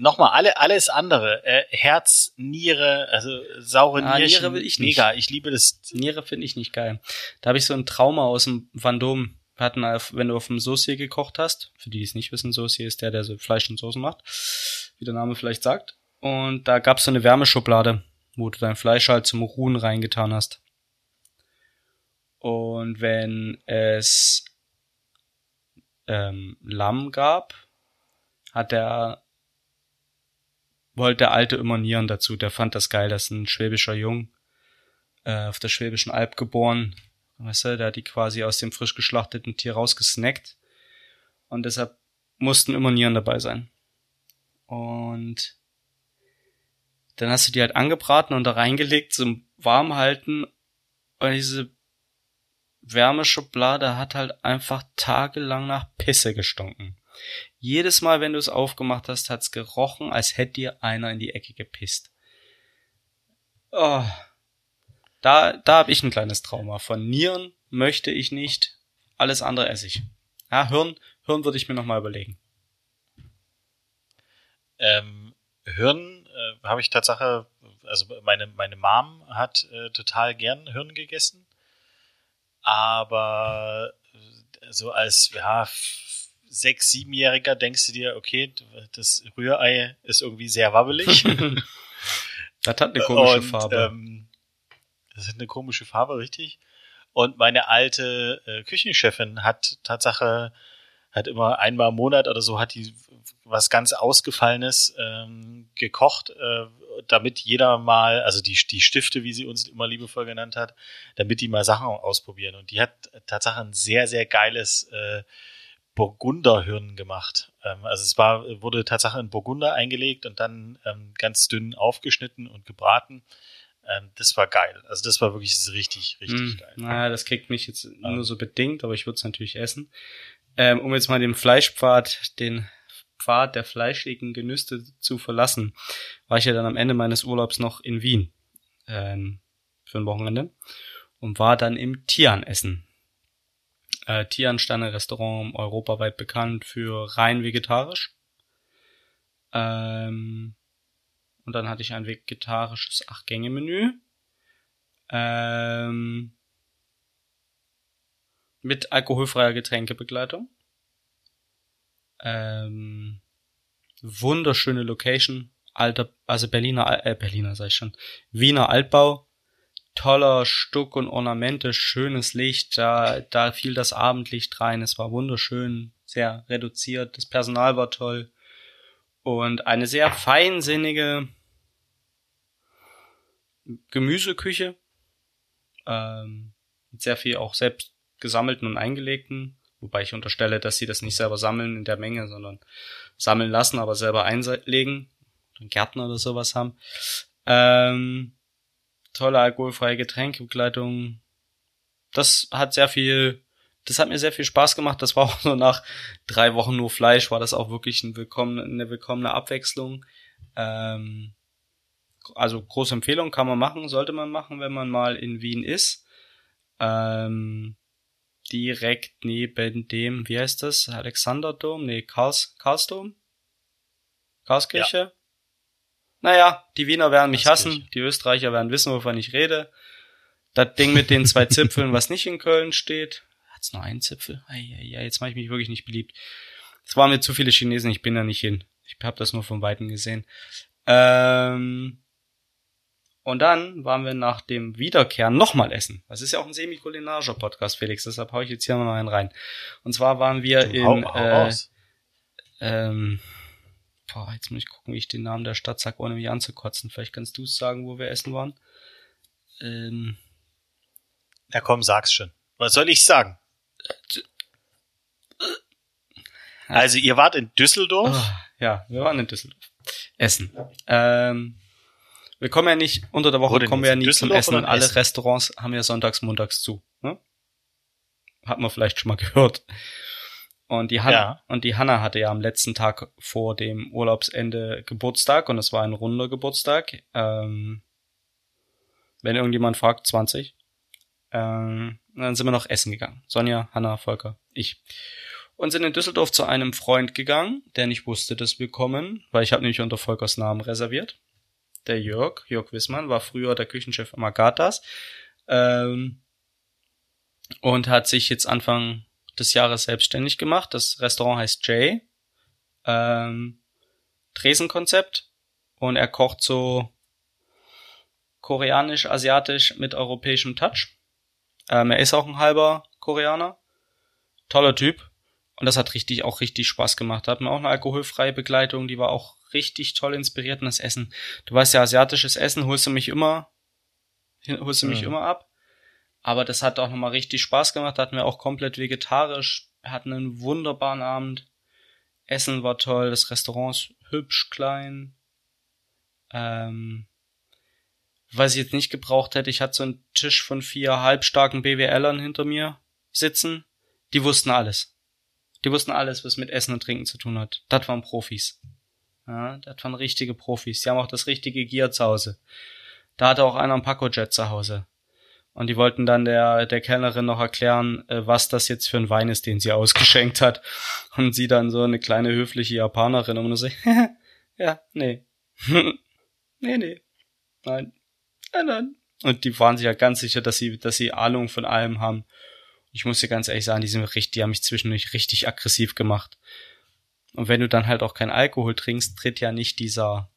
Nochmal, alle, alles andere. Äh, Herz, Niere, also saure ah, Nierchen. Niere will ich nicht. Mega, ich liebe das. Niere finde ich nicht geil. Da habe ich so ein Trauma aus dem Vendôme wir hatten, wenn du auf dem Saucier gekocht hast, für die, die es nicht wissen, Saucier ist der, der so Fleisch und Soßen macht, wie der Name vielleicht sagt. Und da gab es so eine Wärmeschublade, wo du dein Fleisch halt zum Ruhen reingetan hast. Und wenn es ähm, Lamm gab, hat der wollte der Alte immer Nieren dazu. Der fand das geil, dass ein schwäbischer Jung äh, auf der Schwäbischen Alb geboren, Weißt du, der hat die quasi aus dem frisch geschlachteten Tier rausgesnackt. Und deshalb mussten immer Nieren dabei sein. Und dann hast du die halt angebraten und da reingelegt zum Warmhalten. Und diese Wärmeschublade hat halt einfach tagelang nach Pisse gestunken. Jedes Mal, wenn du es aufgemacht hast, hat's gerochen, als hätte dir einer in die Ecke gepisst. Oh, da, da habe ich ein kleines Trauma. Von Nieren möchte ich nicht. Alles andere esse ich. Ja, Hirn, Hirn würde ich mir nochmal überlegen. Ähm, Hirn äh, habe ich Tatsache, also meine, meine Mom hat äh, total gern Hirn gegessen. Aber äh, so als ja, sechs, siebenjähriger denkst du dir, okay, das Rührei ist irgendwie sehr wabbelig. das hat eine komische Und, Farbe. Ähm, das hat eine komische Farbe, richtig. Und meine alte äh, Küchenchefin hat Tatsache, hat immer einmal im Monat oder so, hat die was ganz Ausgefallenes ähm, gekocht, äh, damit jeder mal, also die, die Stifte, wie sie uns immer liebevoll genannt hat, damit die mal Sachen ausprobieren. Und die hat Tatsache ein sehr, sehr geiles äh, Burgunderhirn gemacht. Ähm, also es war, wurde Tatsache in Burgunder eingelegt und dann ähm, ganz dünn aufgeschnitten und gebraten. Ähm, das war geil. Also das war wirklich richtig, richtig mm, geil. Naja, das kriegt mich jetzt nur so bedingt, aber ich würde es natürlich essen. Ähm, um jetzt mal den Fleischpfad, den Pfad der fleischigen Genüsse zu verlassen, war ich ja dann am Ende meines Urlaubs noch in Wien ähm, für ein Wochenende und war dann im Tian essen. Äh, Tian Sterne Restaurant europaweit bekannt für rein vegetarisch. Ähm, und dann hatte ich ein vegetarisches Acht-Gänge-Menü. Ähm, mit alkoholfreier Getränkebegleitung. Ähm, wunderschöne Location. Alter, also Berliner, äh, Berliner sag ich schon. Wiener Altbau. Toller Stuck und Ornamente, schönes Licht. Da, da fiel das Abendlicht rein. Es war wunderschön, sehr reduziert. Das Personal war toll. Und eine sehr feinsinnige, Gemüseküche. Ähm, mit sehr viel auch selbst gesammelten und eingelegten. Wobei ich unterstelle, dass sie das nicht selber sammeln in der Menge, sondern sammeln lassen, aber selber einlegen. Einen Gärtner oder sowas haben. Ähm, tolle alkoholfreie Getränkebegleitung. Das hat sehr viel, das hat mir sehr viel Spaß gemacht. Das war auch so nach drei Wochen nur Fleisch, war das auch wirklich ein willkommen, eine willkommene Abwechslung. Ähm, also große Empfehlung kann man machen, sollte man machen, wenn man mal in Wien ist. Ähm, direkt neben dem, wie heißt das? Alexanderdom? Nee, Karls, Karlsdom? Karlskirche? Ja. Naja, die Wiener werden mich hassen, die Österreicher werden wissen, wovon ich rede. Das Ding mit den zwei Zipfeln, was nicht in Köln steht. Hat's nur einen Zipfel? Ja, jetzt mache ich mich wirklich nicht beliebt. Es waren mir zu viele Chinesen, ich bin da nicht hin. Ich habe das nur von Weitem gesehen. Ähm, und dann waren wir nach dem Wiederkehren nochmal essen. Das ist ja auch ein semi-kulinarischer Podcast, Felix, deshalb hau ich jetzt hier mal einen rein. Und zwar waren wir in, hau, hau äh, Ähm, boah, jetzt muss ich gucken, wie ich den Namen der Stadt sag, ohne mich anzukotzen. Vielleicht kannst du es sagen, wo wir essen waren. Ähm, Na komm, sag's schon. Was soll ich sagen? Also ihr wart in Düsseldorf? Oh, ja, wir waren in Düsseldorf. Essen. Ähm, wir kommen ja nicht, unter der Woche Wo kommen wir ja nie zum Essen und alle Essen? Restaurants haben ja sonntags, montags zu. Ne? Hat man vielleicht schon mal gehört. Und die, Hanna, ja. und die Hanna hatte ja am letzten Tag vor dem Urlaubsende Geburtstag und es war ein runder Geburtstag. Ähm, wenn irgendjemand fragt, 20. Ähm, dann sind wir noch essen gegangen. Sonja, Hanna, Volker, ich. Und sind in Düsseldorf zu einem Freund gegangen, der nicht wusste, dass wir kommen, weil ich habe nämlich unter Volkers Namen reserviert. Der Jörg, Jörg Wissmann, war früher der Küchenchef am Agathas. Ähm, und hat sich jetzt Anfang des Jahres selbstständig gemacht. Das Restaurant heißt Jay. Ähm, Tresenkonzept. Und er kocht so koreanisch, asiatisch mit europäischem Touch. Ähm, er ist auch ein halber Koreaner. Toller Typ. Und das hat richtig, auch richtig Spaß gemacht. Hat mir auch eine alkoholfreie Begleitung, die war auch richtig toll inspiriert in das Essen. Du weißt ja, asiatisches Essen holst du mich immer, holst du mich mhm. immer ab. Aber das hat auch nochmal richtig Spaß gemacht, hatten wir auch komplett vegetarisch, hatten einen wunderbaren Abend. Essen war toll, das Restaurant ist hübsch, klein. Ähm, was ich jetzt nicht gebraucht hätte, ich hatte so einen Tisch von vier halbstarken BWLern hinter mir sitzen. Die wussten alles. Die wussten alles, was mit Essen und Trinken zu tun hat. Das waren Profis. Ja, das waren richtige Profis. Die haben auch das richtige Gear zu Hause. Da hatte auch einer ein Paco-Jet zu Hause. Und die wollten dann der, der Kellnerin noch erklären, äh, was das jetzt für ein Wein ist, den sie ausgeschenkt hat. Und sie dann so eine kleine höfliche Japanerin und nur so, ja, nee. nee, nee. Nein. Nein, nein. Und die waren sich ja ganz sicher, dass sie, dass sie Ahnung von allem haben. Ich muss dir ganz ehrlich sagen, die sind richtig, die haben mich zwischendurch richtig aggressiv gemacht. Und wenn du dann halt auch kein Alkohol trinkst, tritt ja nicht dieser,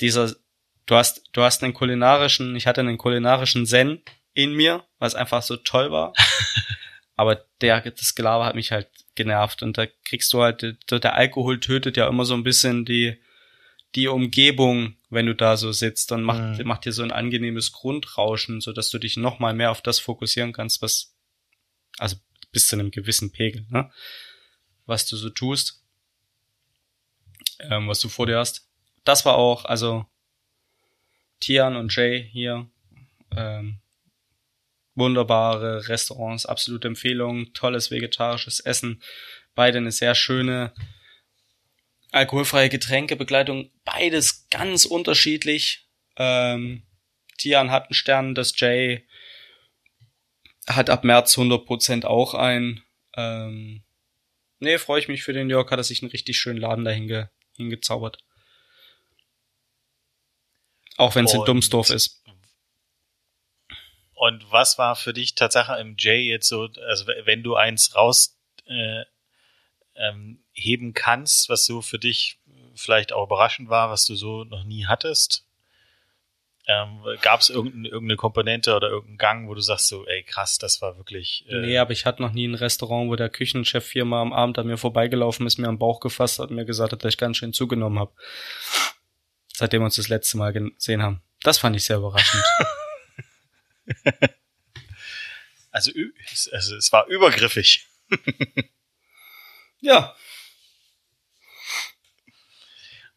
dieser du hast, du hast einen kulinarischen, ich hatte einen kulinarischen Zen in mir, was einfach so toll war. Aber der, das Gelaber hat mich halt genervt und da kriegst du halt, der Alkohol tötet ja immer so ein bisschen die, die Umgebung, wenn du da so sitzt und macht, mhm. macht dir so ein angenehmes Grundrauschen, so dass du dich noch mal mehr auf das fokussieren kannst, was, also bis zu einem gewissen Pegel, ne? Was du so tust, ähm, was du vor dir hast. Das war auch, also Tian und Jay hier. Ähm, wunderbare Restaurants, absolute Empfehlung, tolles vegetarisches Essen. Beide eine sehr schöne alkoholfreie Getränkebegleitung. Beides ganz unterschiedlich. Ähm, Tian hat einen Stern, das Jay hat ab März 100% auch ein. Ähm, nee, freue ich mich für den Jörg, hat er sich einen richtig schönen Laden dahin ge hingezaubert. Auch wenn es in Dummsdorf ist. Und was war für dich Tatsache im Jay jetzt so, also wenn du eins raus äh, ähm, heben kannst, was so für dich vielleicht auch überraschend war, was du so noch nie hattest? Ähm, Gab es irgendeine, irgendeine Komponente oder irgendeinen Gang, wo du sagst so, ey krass, das war wirklich. Äh nee, aber ich hatte noch nie ein Restaurant, wo der Küchenchef viermal am Abend an mir vorbeigelaufen ist, mir am Bauch gefasst hat und mir gesagt hat, dass ich ganz schön zugenommen habe seitdem wir uns das letzte Mal gesehen haben. Das fand ich sehr überraschend. also, also es war übergriffig. ja.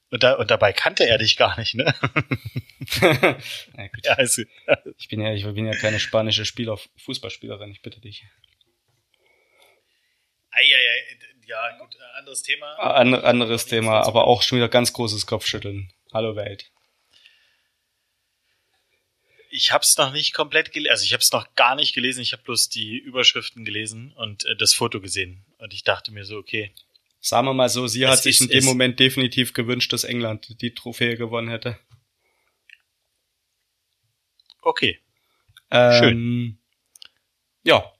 Und, da, und dabei kannte er dich gar nicht, ne? ja, gut. Ja, also, ich bin ja, ich bin ja keine spanische Spieler, Fußballspielerin, ich bitte dich. Eieiei, ja, gut, anderes Thema. An, anderes Thema, aber auch schon wieder ganz großes Kopfschütteln. Hallo Welt. Ich habe es noch nicht komplett gelesen, also ich habe es noch gar nicht gelesen, ich habe bloß die Überschriften gelesen und äh, das Foto gesehen. Und ich dachte mir so, okay. Sagen wir mal so, sie hat sich in dem Moment definitiv gewünscht, dass England die Trophäe gewonnen hätte. Okay. Ähm, Schön. Ja.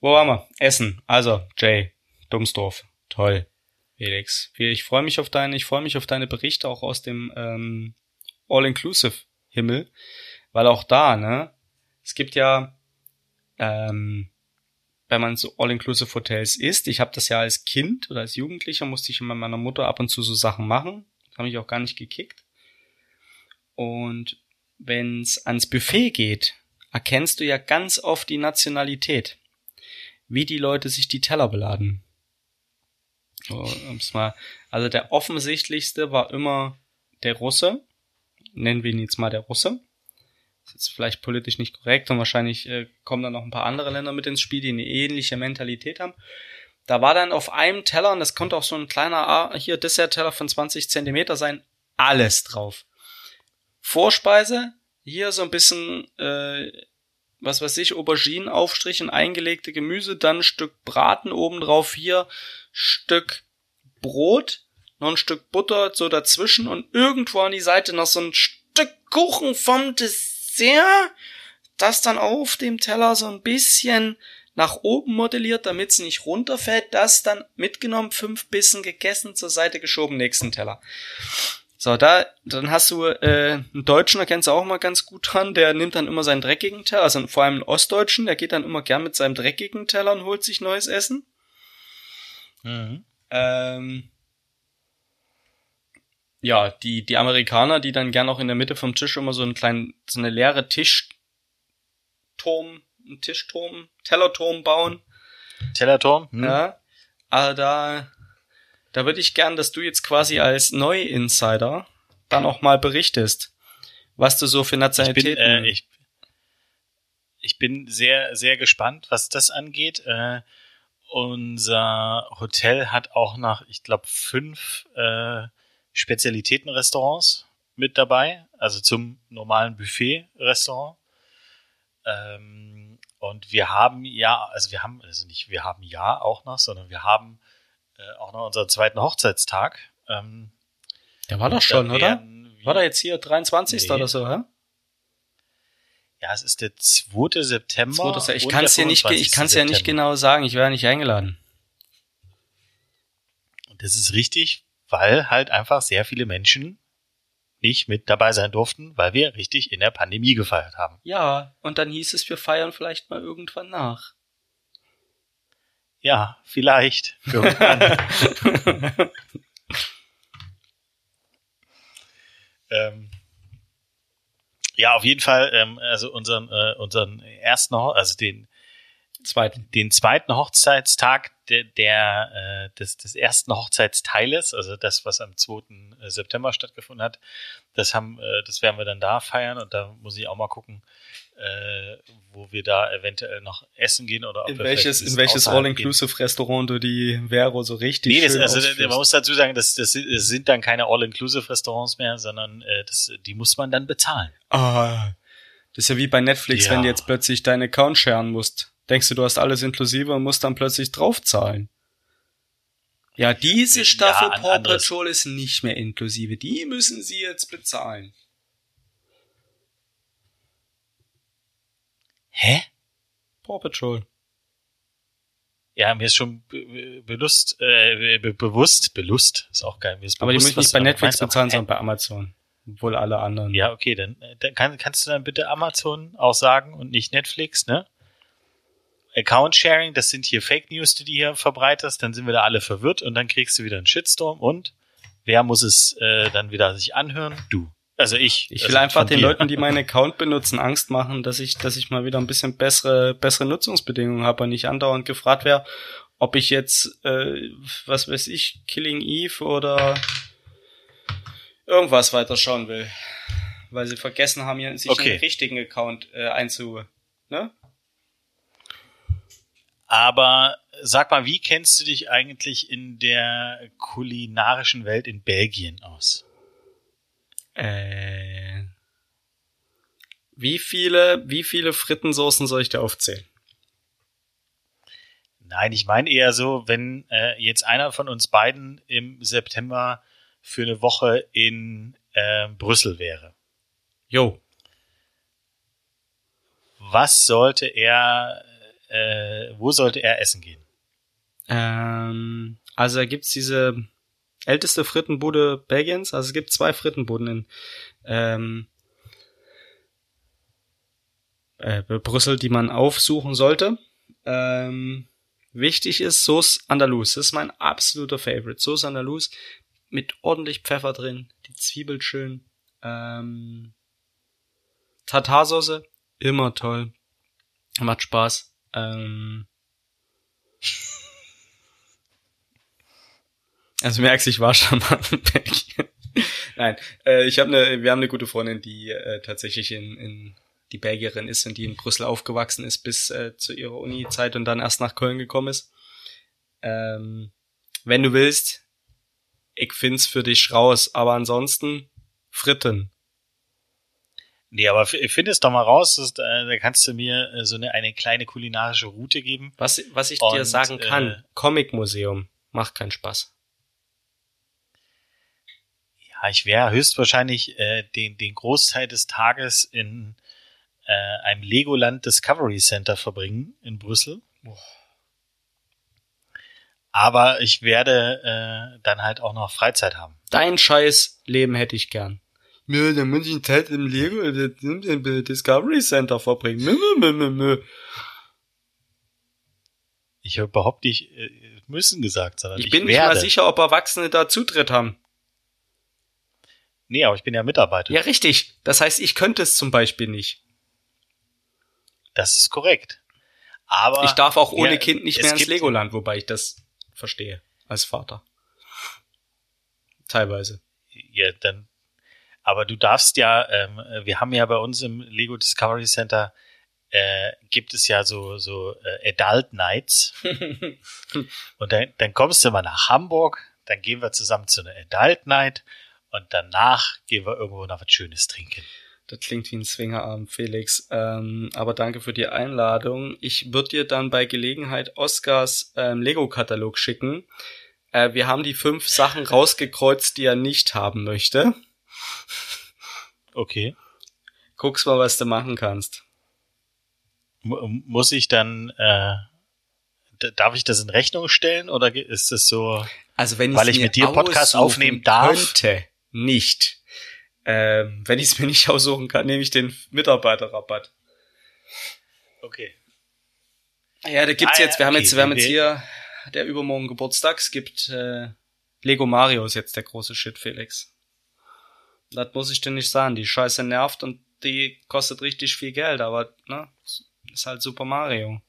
Wo waren wir? Essen. Also, Jay, Dummsdorf. Toll. Felix. Ich freue mich auf deine, ich freue mich auf deine Berichte auch aus dem ähm, All-Inclusive-Himmel, weil auch da, ne, es gibt ja, ähm, wenn man so All-Inclusive Hotels isst. Ich habe das ja als Kind oder als Jugendlicher musste ich immer meiner Mutter ab und zu so Sachen machen. Das habe ich auch gar nicht gekickt. Und wenn es ans Buffet geht, erkennst du ja ganz oft die Nationalität, wie die Leute sich die Teller beladen. Mal, also der offensichtlichste war immer der Russe, nennen wir ihn jetzt mal der Russe. Ist vielleicht politisch nicht korrekt und wahrscheinlich äh, kommen dann noch ein paar andere Länder mit ins Spiel, die eine ähnliche Mentalität haben. Da war dann auf einem Teller, und das konnte auch so ein kleiner hier Dessert-Teller von 20 Zentimeter sein, alles drauf. Vorspeise, hier so ein bisschen, äh, was weiß ich, Auberginenaufstrich und eingelegte Gemüse, dann ein Stück Braten obendrauf, hier Stück Brot, noch ein Stück Butter so dazwischen und irgendwo an die Seite noch so ein Stück Kuchen vom Dessert, das dann auf dem Teller so ein bisschen nach oben modelliert, damit es nicht runterfällt, das dann mitgenommen, fünf Bissen gegessen, zur Seite geschoben, nächsten Teller. So, da, dann hast du äh, einen Deutschen, da kennst du auch mal ganz gut dran, der nimmt dann immer seinen dreckigen Teller, also vor allem einen Ostdeutschen, der geht dann immer gern mit seinem dreckigen Teller und holt sich neues Essen. Mhm. Ähm, ja, die, die Amerikaner, die dann gern auch in der Mitte vom Tisch immer so einen kleinen, so eine leere Tischturm, einen Tischturm, Tellerturm bauen. Tellerturm? Hm. Ja. Aber da, da würde ich gern, dass du jetzt quasi als Neu-Insider dann auch mal berichtest, was du so für Nationalitäten. Ich bin, äh, ich, ich bin sehr, sehr gespannt, was das angeht. Äh, unser Hotel hat auch nach, ich glaube, fünf äh, Spezialitätenrestaurants mit dabei, also zum normalen Buffet-Restaurant. Ähm, und wir haben ja, also wir haben, also nicht wir haben ja auch noch, sondern wir haben äh, auch noch unseren zweiten Hochzeitstag. Ähm, Der war doch schon, oder? War da jetzt hier 23. Nee. oder so, hä? Ja, es ist der 2. September. 2. Ich kann es ja nicht, ich kann es ja nicht genau sagen. Ich wäre nicht eingeladen. Und das ist richtig, weil halt einfach sehr viele Menschen nicht mit dabei sein durften, weil wir richtig in der Pandemie gefeiert haben. Ja, und dann hieß es, wir feiern vielleicht mal irgendwann nach. Ja, vielleicht. Ähm, ja, auf jeden Fall, ähm, also unseren, äh, unseren ersten, also den zweiten, den zweiten Hochzeitstag der, der äh, des, des ersten Hochzeitsteiles, also das, was am 2. Äh, September stattgefunden hat, das haben, äh, das werden wir dann da feiern und da muss ich auch mal gucken, äh, wo wir da eventuell noch essen gehen oder in welches in welches All-Inclusive Restaurant du die Vero so richtig nee, das, also man muss dazu sagen, das, das sind dann keine All-Inclusive Restaurants mehr, sondern äh, das, die muss man dann bezahlen. Ah, das ist ja wie bei Netflix, ja. wenn du jetzt plötzlich deinen Account scheren musst denkst du, du hast alles inklusive und musst dann plötzlich draufzahlen. Ja, diese Staffel ja, Paw Patrol ist nicht mehr inklusive. Die müssen sie jetzt bezahlen. Hä? Paw Patrol. Ja, mir ist schon be belust, äh, be bewusst, belust, ist auch geil. Mir ist aber bewusst, die müssen nicht bei Netflix bezahlen, sondern bei Amazon. Obwohl alle anderen. Ja, okay, dann, dann kann, kannst du dann bitte Amazon auch sagen und nicht Netflix, ne? Account-Sharing, das sind hier Fake News, die du hier verbreitest, dann sind wir da alle verwirrt und dann kriegst du wieder einen Shitstorm und wer muss es äh, dann wieder sich anhören? Du. Also ich. Ich will also einfach den dir. Leuten, die meinen Account benutzen, Angst machen, dass ich, dass ich mal wieder ein bisschen bessere, bessere Nutzungsbedingungen habe und nicht andauernd gefragt wäre, ob ich jetzt, äh, was weiß ich, Killing Eve oder irgendwas weiterschauen will. Weil sie vergessen haben, sich okay. einen richtigen Account äh, einzu, ne? Aber sag mal, wie kennst du dich eigentlich in der kulinarischen Welt in Belgien aus? Äh, wie viele, wie viele Frittensoßen soll ich dir aufzählen? Nein, ich meine eher so, wenn äh, jetzt einer von uns beiden im September für eine Woche in äh, Brüssel wäre. Jo. Was sollte er äh, wo sollte er essen gehen? Ähm, also da gibt's diese älteste Frittenbude Belgiens. Also es gibt zwei Frittenbuden in ähm, äh, Brüssel, die man aufsuchen sollte. Ähm, wichtig ist Sauce Andalus. Das ist mein absoluter Favorite. Sauce Andalus mit ordentlich Pfeffer drin, die Zwiebel schön. Ähm, Tartarsauce, immer toll. Macht Spaß. Ähm, also merkst, ich war schon mal in Belgien. Nein, äh, ich habe eine, wir haben eine gute Freundin, die äh, tatsächlich in, in die Belgierin ist und die in Brüssel aufgewachsen ist bis äh, zu ihrer Uni-Zeit und dann erst nach Köln gekommen ist. Ähm, wenn du willst, ich find's für dich raus, aber ansonsten Fritten. Nee, aber find es doch mal raus, dass, äh, da kannst du mir äh, so eine, eine kleine kulinarische Route geben. Was, was ich und, dir sagen kann, äh, Comic-Museum macht keinen Spaß. Ja, ich wäre höchstwahrscheinlich äh, den, den Großteil des Tages in äh, einem Legoland Discovery Center verbringen in Brüssel. Oh. Aber ich werde äh, dann halt auch noch Freizeit haben. Dein scheiß Leben hätte ich gern. Mö, dann muss ich Zeit im Lego im Discovery Center verbringen. Mö, mö, mö, mö. Ich habe überhaupt nicht äh, müssen gesagt, sondern ich, ich bin nicht mal sicher, ob Erwachsene da Zutritt haben. Nee, aber ich bin ja Mitarbeiter. Ja, richtig. Das heißt, ich könnte es zum Beispiel nicht. Das ist korrekt. Aber ich darf auch ohne ja, Kind nicht mehr ins Legoland, wobei ich das verstehe als Vater. Teilweise. Ja, dann. Aber du darfst ja, ähm, wir haben ja bei uns im Lego Discovery Center äh, gibt es ja so so äh, Adult Nights und dann, dann kommst du mal nach Hamburg, dann gehen wir zusammen zu einer Adult Night und danach gehen wir irgendwo noch was Schönes trinken. Das klingt wie ein Swingerabend, Felix. Ähm, aber danke für die Einladung. Ich würde dir dann bei Gelegenheit Oscars ähm, Lego-Katalog schicken. Äh, wir haben die fünf Sachen rausgekreuzt, die er nicht haben möchte. Okay. Guck's mal, was du machen kannst. M muss ich dann, äh, darf ich das in Rechnung stellen oder ist das so, also wenn weil ich mit dir Podcast aufnehmen darf? Könnte, nicht. Ähm, wenn ich es mir nicht aussuchen kann, nehme ich den Mitarbeiterrabatt. Okay. Ja, da gibt's ah, jetzt, wir haben okay, jetzt, wir haben jetzt hier der übermorgen Geburtstag. Es gibt äh, Lego Mario ist jetzt der große Shit, Felix. Das muss ich dir nicht sagen. Die Scheiße nervt und die kostet richtig viel Geld, aber ne, ist halt Super Mario.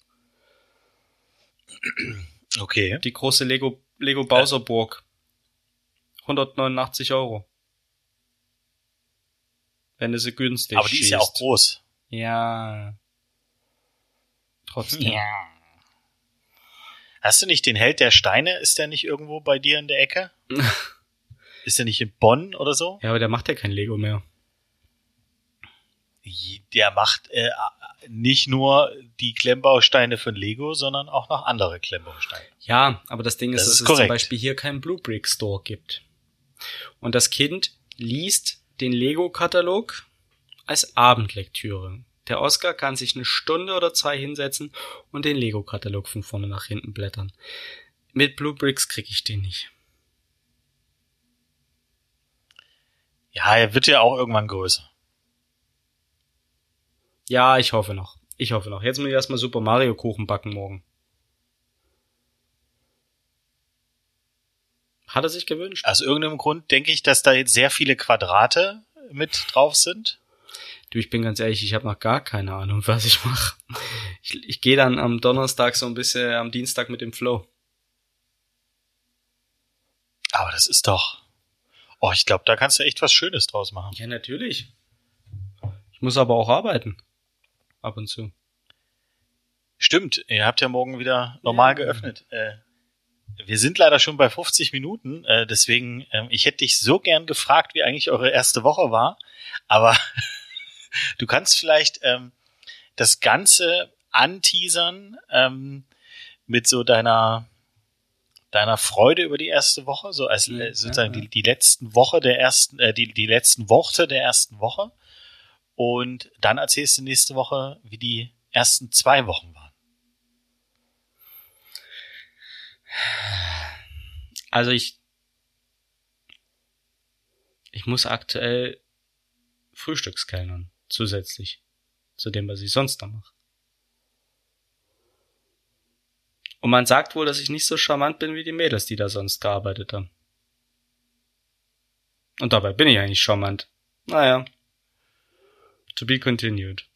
Okay. Die große Lego Lego Bowser Burg. 189 Euro. Wenn du sie günstig Aber die schießt. ist ja auch groß. Ja. Trotzdem. Ja. Hast du nicht den Held der Steine? Ist der nicht irgendwo bei dir in der Ecke? ist der nicht in Bonn oder so? Ja, aber der macht ja kein Lego mehr. Der macht äh, nicht nur die Klemmbausteine von Lego, sondern auch noch andere Klemmbausteine. Ja, aber das Ding ist, das dass ist es zum Beispiel hier keinen Blue Brick Store gibt. Und das Kind liest den Lego-Katalog als Abendlektüre. Der Oscar kann sich eine Stunde oder zwei hinsetzen und den Lego-Katalog von vorne nach hinten blättern. Mit Blue Bricks krieg ich den nicht. Ja, er wird ja auch irgendwann größer. Ja, ich hoffe noch. Ich hoffe noch. Jetzt muss ich erstmal Super Mario Kuchen backen morgen. Hat er sich gewünscht? Aus irgendeinem Grund denke ich, dass da jetzt sehr viele Quadrate mit drauf sind. Du, ich bin ganz ehrlich, ich habe noch gar keine Ahnung, was ich mache. Ich, ich gehe dann am Donnerstag so ein bisschen am Dienstag mit dem Flow. Aber das ist doch. Oh, ich glaube, da kannst du echt was Schönes draus machen. Ja, natürlich. Ich muss aber auch arbeiten. Ab und zu. Stimmt, ihr habt ja morgen wieder normal ja. geöffnet. Äh, wir sind leider schon bei 50 Minuten, äh, deswegen, ähm, ich hätte dich so gern gefragt, wie eigentlich eure erste Woche war, aber du kannst vielleicht ähm, das Ganze anteasern ähm, mit so deiner deiner Freude über die erste Woche, so als äh, sozusagen. Die, die letzten Woche der ersten, äh, die, die letzten Worte der ersten Woche. Und dann erzählst du nächste Woche, wie die ersten zwei Wochen waren. Also ich, ich muss aktuell Frühstückskellnern zusätzlich zu dem, was ich sonst noch mache. Und man sagt wohl, dass ich nicht so charmant bin wie die Mädels, die da sonst gearbeitet haben. Und dabei bin ich eigentlich charmant. Naja. To be continued.